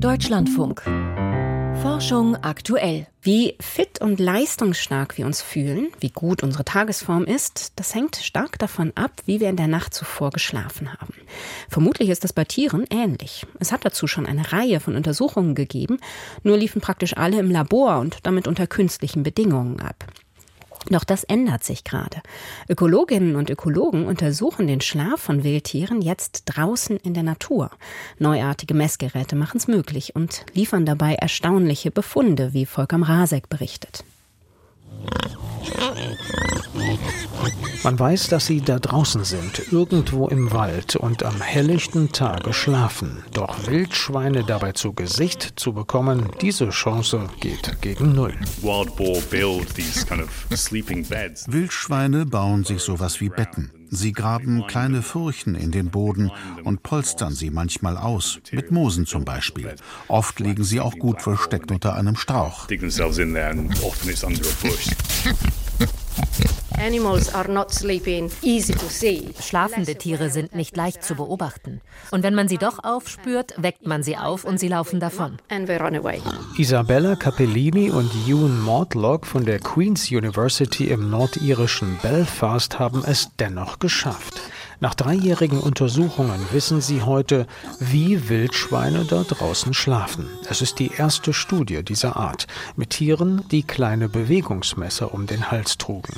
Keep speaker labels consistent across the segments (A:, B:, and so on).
A: Deutschlandfunk. Forschung aktuell. Wie fit und leistungsstark wir uns fühlen, wie gut unsere Tagesform ist, das hängt stark davon ab, wie wir in der Nacht zuvor geschlafen haben. Vermutlich ist das bei Tieren ähnlich. Es hat dazu schon eine Reihe von Untersuchungen gegeben, nur liefen praktisch alle im Labor und damit unter künstlichen Bedingungen ab. Doch das ändert sich gerade. Ökologinnen und Ökologen untersuchen den Schlaf von Wildtieren jetzt draußen in der Natur. Neuartige Messgeräte machen es möglich und liefern dabei erstaunliche Befunde, wie Volker Mrazek berichtet.
B: Man weiß, dass sie da draußen sind, irgendwo im Wald und am helllichten Tage schlafen. Doch Wildschweine dabei zu Gesicht zu bekommen, diese Chance geht gegen Null.
C: Wildschweine bauen sich sowas wie Betten. Sie graben kleine Furchen in den Boden und polstern sie manchmal aus, mit Moosen zum Beispiel. Oft liegen sie auch gut versteckt unter einem Strauch.
D: Schlafende Tiere sind nicht leicht zu beobachten. Und wenn man sie doch aufspürt, weckt man sie auf und sie laufen davon.
B: Isabella Capellini und Ewan Mortlock von der Queen's University im nordirischen Belfast haben es dennoch geschafft. Nach dreijährigen Untersuchungen wissen sie heute, wie Wildschweine da draußen schlafen. Es ist die erste Studie dieser Art mit Tieren, die kleine Bewegungsmesser um den Hals trugen.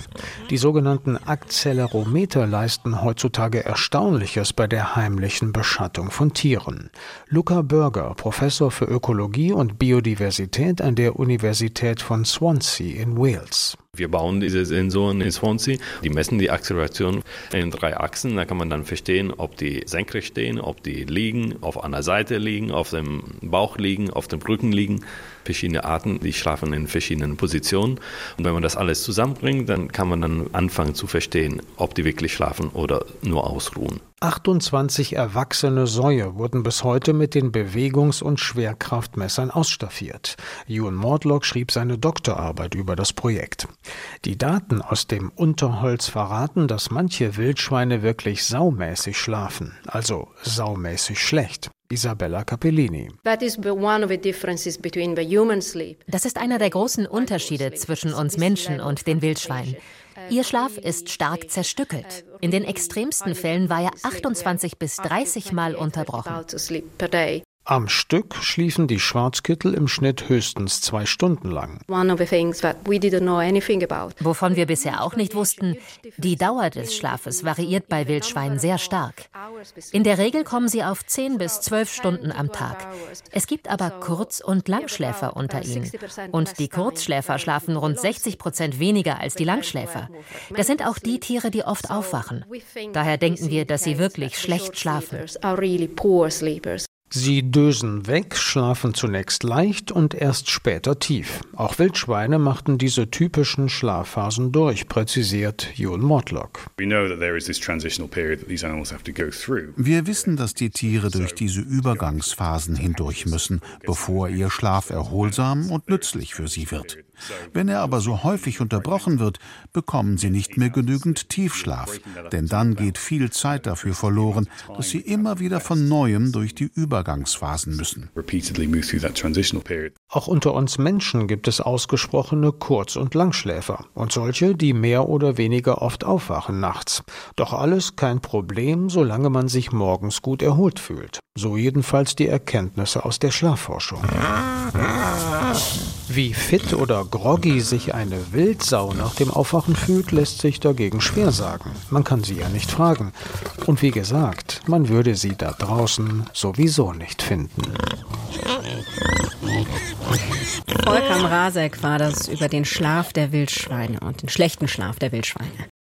B: Die sogenannten Akzelerometer leisten heutzutage Erstaunliches bei der heimlichen Beschattung von Tieren. Luca Burger, Professor für Ökologie und Biodiversität an der Universität von Swansea in Wales.
E: Wir bauen diese Sensoren in Swansea, die messen die Acceleration in drei Achsen. Da kann man dann verstehen, ob die senkrecht stehen, ob die liegen, auf einer Seite liegen, auf dem Bauch liegen, auf dem Rücken liegen. Verschiedene Arten, die schlafen in verschiedenen Positionen. Und wenn man das alles zusammenbringt, dann kann man dann anfangen zu verstehen, ob die wirklich schlafen oder nur ausruhen.
B: 28 erwachsene Säue wurden bis heute mit den Bewegungs- und Schwerkraftmessern ausstaffiert. Ewan Mordlock schrieb seine Doktorarbeit über das Projekt. Die Daten aus dem Unterholz verraten, dass manche Wildschweine wirklich saumäßig schlafen, also saumäßig schlecht. Isabella Capellini.
D: Das ist einer der großen Unterschiede zwischen uns Menschen und den Wildschweinen. Ihr Schlaf ist stark zerstückelt. In den extremsten Fällen war er 28 bis 30 Mal unterbrochen.
B: Am Stück schliefen die Schwarzkittel im Schnitt höchstens zwei Stunden lang.
D: Wovon wir bisher auch nicht wussten, die Dauer des Schlafes variiert bei Wildschweinen sehr stark. In der Regel kommen sie auf 10 bis 12 Stunden am Tag. Es gibt aber Kurz- und Langschläfer unter ihnen. Und die Kurzschläfer schlafen rund 60 Prozent weniger als die Langschläfer. Das sind auch die Tiere, die oft aufwachen. Daher denken wir, dass sie wirklich schlecht schlafen.
B: Sie dösen weg, schlafen zunächst leicht und erst später tief. Auch Wildschweine machten diese typischen Schlafphasen durch, präzisiert Jon Mortlock.
C: Wir wissen, dass die Tiere durch diese Übergangsphasen hindurch müssen, bevor ihr Schlaf erholsam und nützlich für sie wird. Wenn er aber so häufig unterbrochen wird, bekommen sie nicht mehr genügend Tiefschlaf, denn dann geht viel Zeit dafür verloren, dass sie immer wieder von neuem durch die Übergangsphasen müssen.
B: Auch unter uns Menschen gibt es ausgesprochene Kurz- und Langschläfer und solche, die mehr oder weniger oft aufwachen nachts. Doch alles kein Problem, solange man sich morgens gut erholt fühlt. So jedenfalls die Erkenntnisse aus der Schlafforschung. Wie fit oder groggy sich eine Wildsau nach dem Aufwachen fühlt, lässt sich dagegen schwer sagen. Man kann sie ja nicht fragen. Und wie gesagt, man würde sie da draußen sowieso nicht finden.
A: Volker Mrazek war das über den Schlaf der Wildschweine und den schlechten Schlaf der Wildschweine.